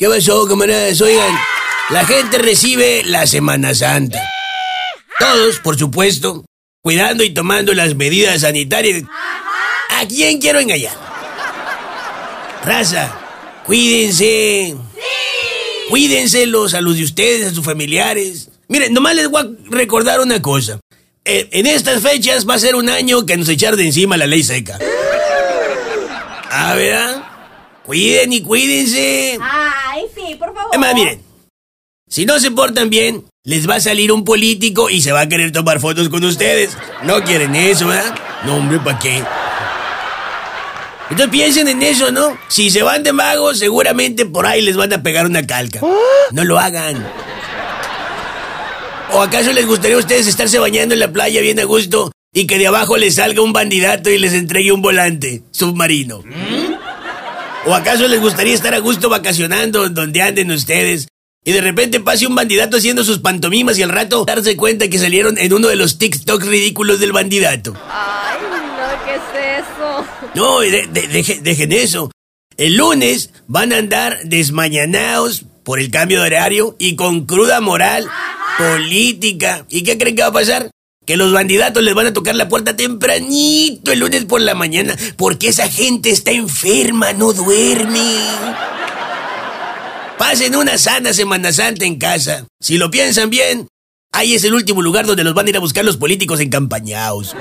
¿Qué pasó, camaradas? Oigan, la gente recibe la Semana Santa. Todos, por supuesto, cuidando y tomando las medidas sanitarias. ¿A quién quiero engañar? Raza, cuídense. Cuídense los a los de ustedes, a sus familiares. Miren, nomás les voy a recordar una cosa. Eh, en estas fechas va a ser un año que nos echar de encima la ley seca. Ah, ¿verdad? Cuiden y cuídense. Ay, sí, por favor. Es más, miren, si no se portan bien, les va a salir un político y se va a querer tomar fotos con ustedes. No quieren eso, ¿verdad? No, hombre, ¿para qué? Entonces piensen en eso, ¿no? Si se van de magos, seguramente por ahí les van a pegar una calca. No lo hagan. ¿O acaso les gustaría a ustedes estarse bañando en la playa bien a gusto y que de abajo les salga un bandidato y les entregue un volante submarino? ¿O acaso les gustaría estar a gusto vacacionando donde anden ustedes y de repente pase un bandidato haciendo sus pantomimas y al rato darse cuenta que salieron en uno de los TikToks ridículos del bandidato? Ay, no, ¿qué es eso? No, de- de- deje- dejen eso. El lunes van a andar desmañanados por el cambio de horario y con cruda moral política. ¿Y qué creen que va a pasar? Que los bandidatos les van a tocar la puerta tempranito el lunes por la mañana porque esa gente está enferma, no duerme. Pasen una sana Semana Santa en casa. Si lo piensan bien, ahí es el último lugar donde los van a ir a buscar los políticos encampañados.